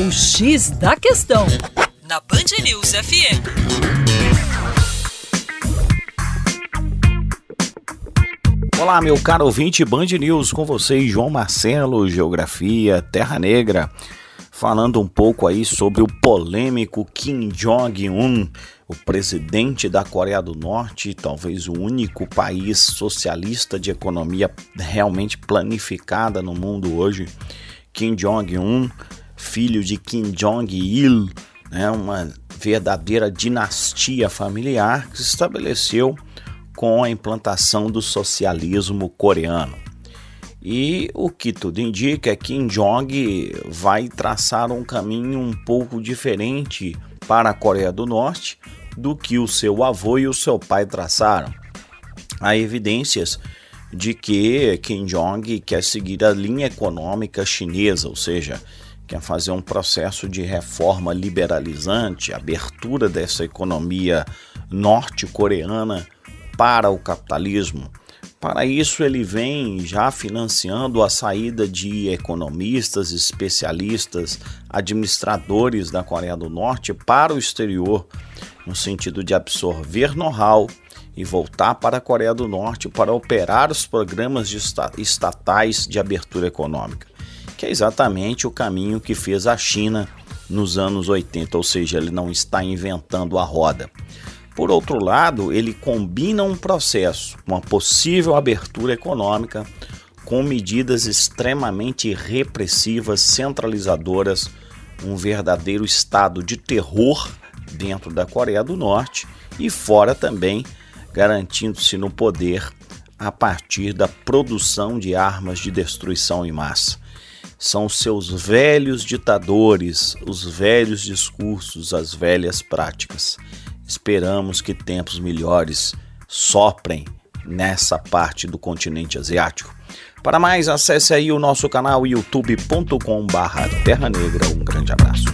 O X da Questão, na Band News FM. Olá, meu caro ouvinte Band News, com vocês, João Marcelo, Geografia, Terra Negra, falando um pouco aí sobre o polêmico Kim Jong-un, o presidente da Coreia do Norte, talvez o único país socialista de economia realmente planificada no mundo hoje, Kim Jong-un, filho de Kim Jong-il, né, uma verdadeira dinastia familiar que se estabeleceu com a implantação do socialismo coreano. E o que tudo indica é que Kim Jong vai traçar um caminho um pouco diferente para a Coreia do Norte do que o seu avô e o seu pai traçaram. Há evidências de que Kim Jong quer seguir a linha econômica chinesa, ou seja, quer fazer um processo de reforma liberalizante, abertura dessa economia norte-coreana para o capitalismo. Para isso, ele vem já financiando a saída de economistas, especialistas, administradores da Coreia do Norte para o exterior, no sentido de absorver know-how e voltar para a Coreia do Norte para operar os programas estatais de abertura econômica, que é exatamente o caminho que fez a China nos anos 80, ou seja, ele não está inventando a roda. Por outro lado, ele combina um processo, uma possível abertura econômica, com medidas extremamente repressivas, centralizadoras, um verdadeiro estado de terror dentro da Coreia do Norte e fora também, garantindo-se no poder a partir da produção de armas de destruição em massa. São seus velhos ditadores, os velhos discursos, as velhas práticas. Esperamos que tempos melhores soprem nessa parte do continente asiático. Para mais, acesse aí o nosso canal youtube.com/terra negra. Um grande abraço.